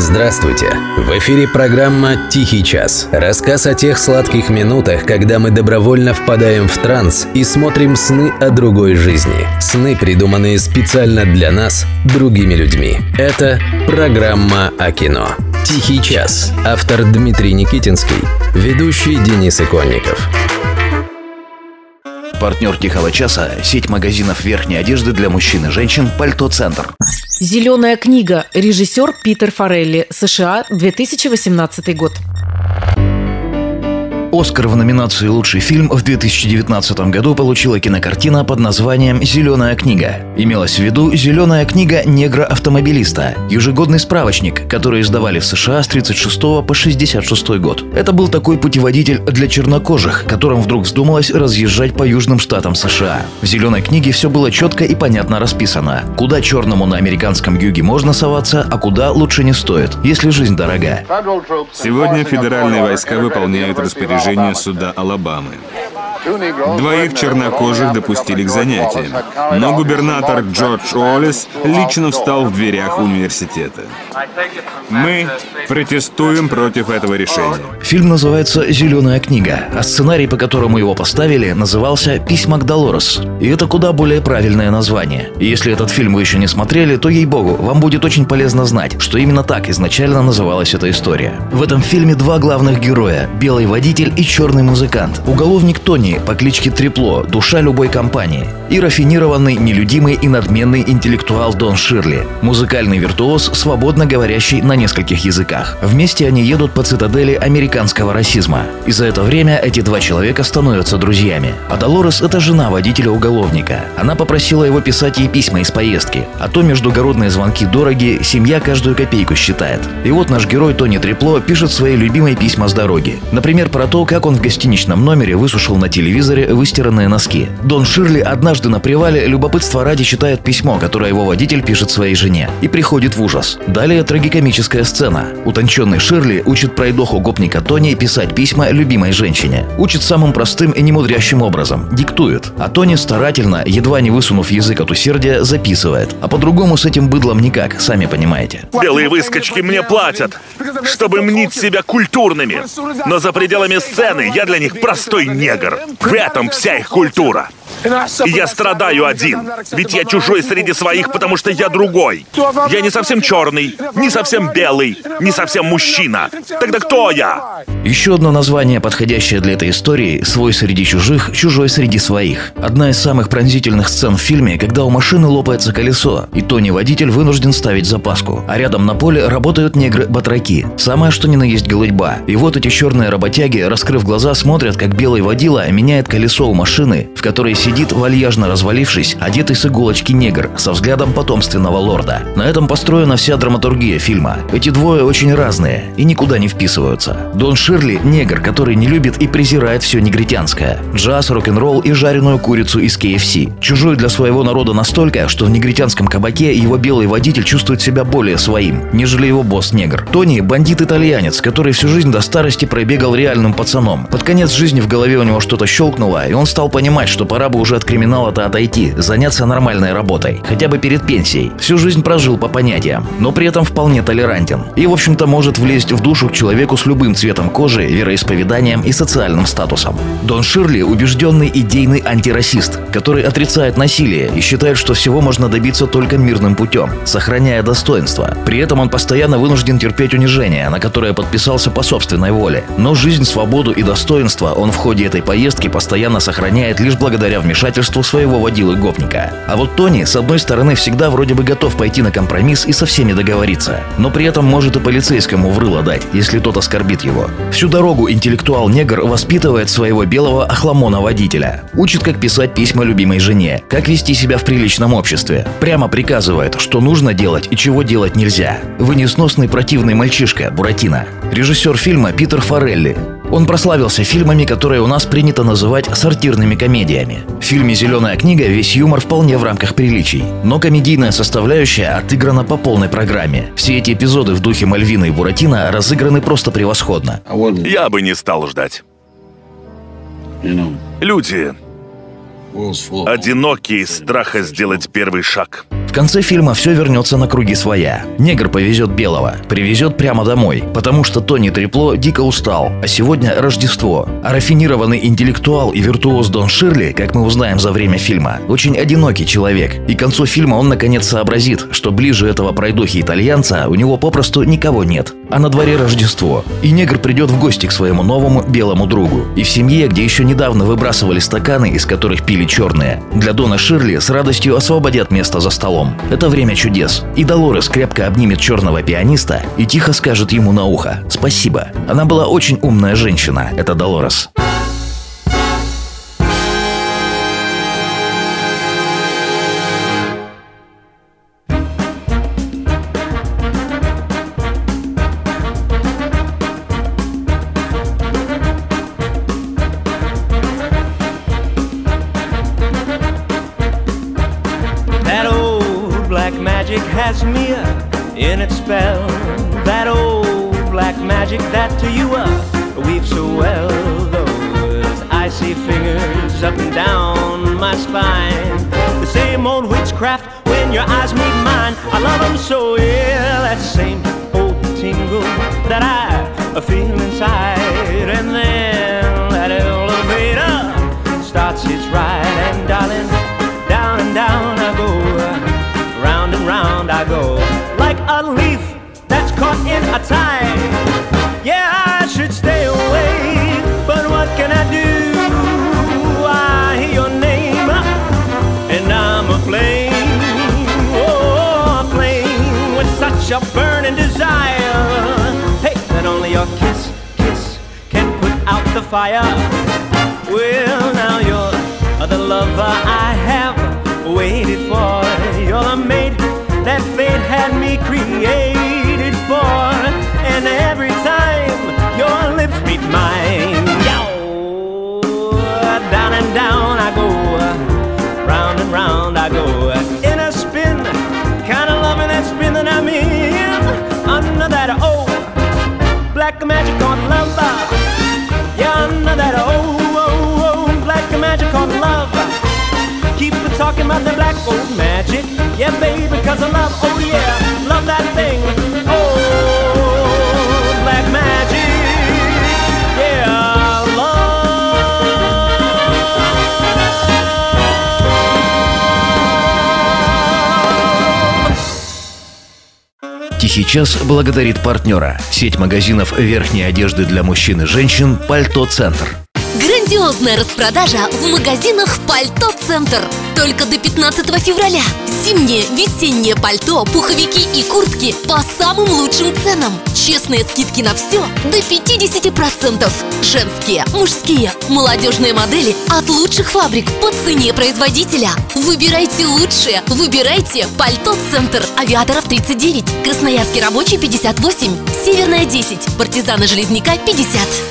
Здравствуйте! В эфире программа «Тихий час». Рассказ о тех сладких минутах, когда мы добровольно впадаем в транс и смотрим сны о другой жизни. Сны, придуманные специально для нас, другими людьми. Это программа о кино. «Тихий час». Автор Дмитрий Никитинский. Ведущий Денис Иконников. Партнер «Тихого часа» – сеть магазинов верхней одежды для мужчин и женщин «Пальто Центр». Зеленая книга. Режиссер Питер Форелли. США. 2018 год. Оскар в номинации «Лучший фильм» в 2019 году получила кинокартина под названием «Зеленая книга». Имелась в виду «Зеленая книга негра-автомобилиста» – ежегодный справочник, который издавали в США с 36 по 66 год. Это был такой путеводитель для чернокожих, которым вдруг вздумалось разъезжать по южным штатам США. В «Зеленой книге» все было четко и понятно расписано. Куда черному на американском юге можно соваться, а куда лучше не стоит, если жизнь дорога. Сегодня федеральные войска выполняют распоряжение распоряжение суда Алабамы. Двоих чернокожих допустили к занятиям, но губернатор Джордж Уоллес лично встал в дверях университета. Мы протестуем против этого решения. Фильм называется «Зеленая книга», а сценарий, по которому его поставили, назывался «Письма к Долорес». И это куда более правильное название. И если этот фильм вы еще не смотрели, то, ей-богу, вам будет очень полезно знать, что именно так изначально называлась эта история. В этом фильме два главных героя – белый водитель и черный музыкант. Уголовник Тони Тони по кличке Трепло, душа любой компании, и рафинированный, нелюдимый и надменный интеллектуал Дон Ширли, музыкальный виртуоз, свободно говорящий на нескольких языках. Вместе они едут по цитадели американского расизма. И за это время эти два человека становятся друзьями. А Долорес – это жена водителя-уголовника. Она попросила его писать ей письма из поездки, а то междугородные звонки дороги, семья каждую копейку считает. И вот наш герой Тони Трепло пишет свои любимые письма с дороги. Например, про то, как он в гостиничном номере высушил на телевизоре телевизоре выстиранные носки. Дон Ширли однажды на привале любопытство ради читает письмо, которое его водитель пишет своей жене, и приходит в ужас. Далее трагикомическая сцена. Утонченный Ширли учит пройдоху гопника Тони писать письма любимой женщине. Учит самым простым и немудрящим образом. Диктует. А Тони старательно, едва не высунув язык от усердия, записывает. А по-другому с этим быдлом никак, сами понимаете. Белые выскочки мне платят, чтобы мнить себя культурными. Но за пределами сцены я для них простой негр. В этом вся их культура. И я страдаю один, ведь я чужой среди своих, потому что я другой. Я не совсем черный, не совсем белый, не совсем мужчина. Тогда кто я? Еще одно название, подходящее для этой истории – «Свой среди чужих, чужой среди своих». Одна из самых пронзительных сцен в фильме, когда у машины лопается колесо, и Тони-водитель вынужден ставить запаску, а рядом на поле работают негры-батраки. Самое что ни на есть голытьба. И вот эти черные работяги, раскрыв глаза, смотрят, как белый водила меняет колесо у машины, в которой сидит вальяжно развалившись, одетый с иголочки негр, со взглядом потомственного лорда. На этом построена вся драматургия фильма. Эти двое очень разные и никуда не вписываются. Дон Ширли – негр, который не любит и презирает все негритянское. Джаз, рок-н-ролл и жареную курицу из KFC. Чужой для своего народа настолько, что в негритянском кабаке его белый водитель чувствует себя более своим, нежели его босс-негр. Тони – бандит-итальянец, который всю жизнь до старости пробегал реальным пацаном. Под конец жизни в голове у него что-то щелкнуло, и он стал понимать, что пора бы уже от криминала-то отойти, заняться нормальной работой, хотя бы перед пенсией. Всю жизнь прожил по понятиям, но при этом вполне толерантен. И, в общем-то, может влезть в душу к человеку с любым цветом кожи, вероисповеданием и социальным статусом. Дон Ширли – убежденный идейный антирасист, который отрицает насилие и считает, что всего можно добиться только мирным путем, сохраняя достоинство. При этом он постоянно вынужден терпеть унижение, на которое подписался по собственной воле. Но жизнь, свободу и достоинство он в ходе этой поездки постоянно сохраняет лишь благодаря вмешательству своего водилы-гопника. А вот Тони, с одной стороны, всегда вроде бы готов пойти на компромисс и со всеми договориться, но при этом может и полицейскому врыло дать, если тот оскорбит его. Всю дорогу интеллектуал-негр воспитывает своего белого охламона-водителя. Учит, как писать письма любимой жене, как вести себя в приличном обществе. Прямо приказывает, что нужно делать и чего делать нельзя. Вы несносный противный мальчишка, Буратино. Режиссер фильма Питер Форелли. Он прославился фильмами, которые у нас принято называть сортирными комедиями. В фильме «Зеленая книга» весь юмор вполне в рамках приличий. Но комедийная составляющая отыграна по полной программе. Все эти эпизоды в духе Мальвина и Буратино разыграны просто превосходно. Я бы не стал ждать. Люди одинокие страха сделать первый шаг. В конце фильма все вернется на круги своя. Негр повезет белого, привезет прямо домой, потому что Тони Трепло дико устал, а сегодня Рождество. А рафинированный интеллектуал и виртуоз Дон Ширли, как мы узнаем за время фильма, очень одинокий человек. И к концу фильма он наконец сообразит, что ближе этого пройдохи-итальянца у него попросту никого нет. А на дворе Рождество. И негр придет в гости к своему новому белому другу. И в семье, где еще недавно выбрасывали стаканы, из которых пили черные, для Дона Ширли с радостью освободят место за столом. Это время чудес. И Долорес крепко обнимет черного пианиста и тихо скажет ему на ухо «Спасибо». Она была очень умная женщина, это Долорес. In its spell. That old black magic that to you uh, weaves so well. Those icy fingers up and down my spine. The same old witchcraft when your eyes meet mine. I love them so, yeah. In a tide. Yeah, I should stay away, but what can I do? I hear your name, and I'm aflame, oh, aflame with such a burning desire. Hey, that only your kiss, kiss can put out the fire. Black magic on love, yeah, under that old, old, old black magic on love. Keep talking about the black old magic. Yeah, baby, cause I love, oh yeah, love. Тихий час благодарит партнера. Сеть магазинов верхней одежды для мужчин и женщин «Пальто Центр». Грандиозная распродажа в магазинах «Пальто Центр». Только до 15 февраля. Зимнее, весеннее пальто, пуховики и куртки по самым лучшим ценам. Честные скидки на все до 50%. Женские, мужские, молодежные модели от лучших фабрик по цене производителя. Выбирайте лучшее. Выбирайте «Пальто Центр». Авиаторов 39. Красноярский рабочий 58. Северная 10. Партизаны Железняка 50.